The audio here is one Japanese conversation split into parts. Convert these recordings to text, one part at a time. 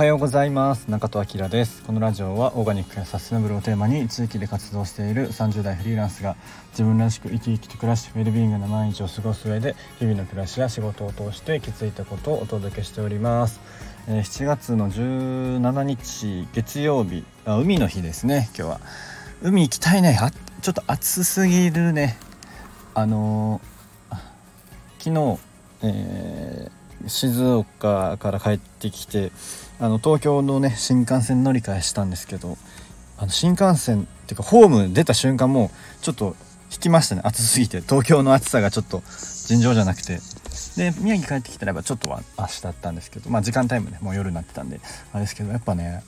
はようございます。中戸明です。このラジオはオーガニックやサステナブルをテーマに地域で活動している30代フリーランスが自分らしく生き生きと暮らしウェルビーイングな毎日を過ごす上で日々の暮らしや仕事を通して気づいたことをお届けしております、え、7月の17日月曜日あ海の日ですね今日は。海行きたいね。あちょっと暑すぎるね。あのー、昨日、えー、静岡から帰ってきてあの東京のね新幹線乗り換えしたんですけどあの新幹線っていうかホーム出た瞬間もうちょっと引きましたね。暑すぎて。東京の暑さがちょっと尋常じゃなくて。で宮城帰ってきたらばちょっとは明日だったんですけどまあ時間帯もねもう夜になってたんであれですけどやっぱね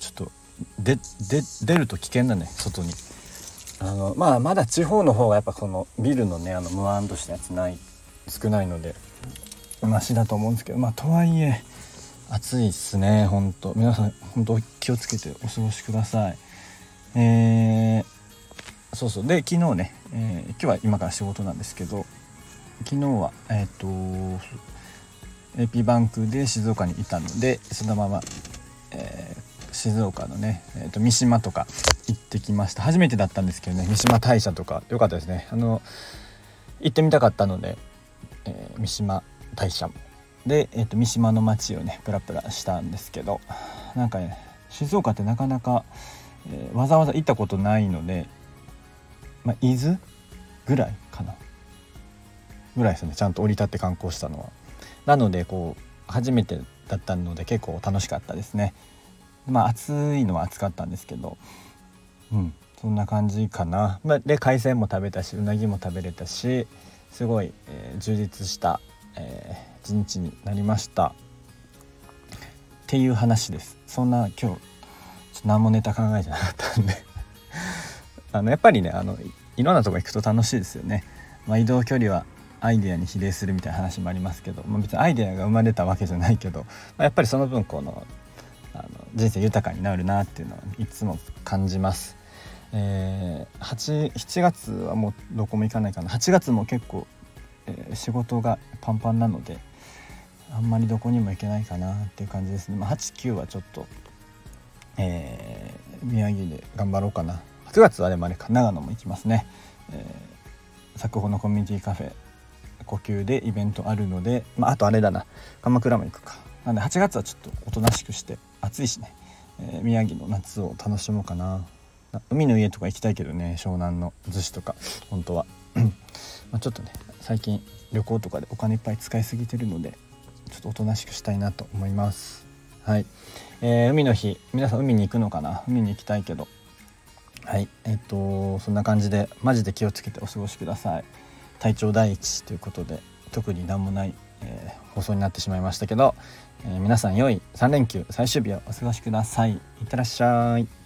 ちょっとでで出ると危険だね外に。あのまあまだ地方の方がやっぱこのビルのねあのムワンとしたやつない少ないので。マシだと思うんですけどまあとはいえ暑いっすねほんと皆さん本当気をつけてお過ごしください。えー、そうそう。で昨日ね、えー、今日は今から仕事なんですけど昨日はえっ、ー、と AP バンクで静岡にいたのでそのまま、え、静岡のね、えーと、三島とか行ってきました。初めてだったんですけどね三島大社とか。良かったですね。あの行ってみたかったので、え、三島大社で、えーと、三島の町をねプラプラしたんですけどなんかね静岡ってなかなか、えー、わざわざ行ったことないので、まあ、伊豆ぐらいかなぐらいですねちゃんと降り立って観光したのは。なのでこう初めてだったので結構楽しかったですね。まあ暑いのは暑かったんですけどうんそんな感じかな。まで海鮮も食べたしうなぎも食べれたしすごい、えー、充実した、えー、日になりました。っていう話です。そんな今日何もネタ考えてなかったんで。あのやっぱりねあのいろんなとこ行くと楽しいですよね、まあ、移動距離はアイデアに比例するみたいな話もありますけど、まあ、別にアイデアが生まれたわけじゃないけど、まあ、やっぱりその分このあの人生豊かになるなっていうのはいつも感じます。えー、8 7月はもうどこも行かないかな。8月も結構、え、仕事がパンパンなのであんまりどこにも行けないかなっていう感じですね、まあ、89はちょっと、えー、宮城で頑張ろうかな。9月はでもあれか。長野も行きますね、えー、作法のコミュニティカフェ呼吸でイベントあるので、まあ、あとあれだな。鎌倉も行くか。なんで8月はちょっとおとなしくして暑いしね、えー、宮城の夏を楽しもうかな海の家とか行きたいけどね。湘南の逗子とか本当は。まちょっとね最近旅行とかでお金いっぱい使いすぎてるのでちょっとおとなしくしたいなと思います。はい、えー、海の日。皆さん海に行くのかな？海に行きたいけど。はい。えっ、とそんな感じでマジで気をつけてお過ごしください。体調第一ということで特に何もない、えー、放送になってしまいましたけど、え、皆さん良い3連休最終日をお過ごしください。いってらっしゃい。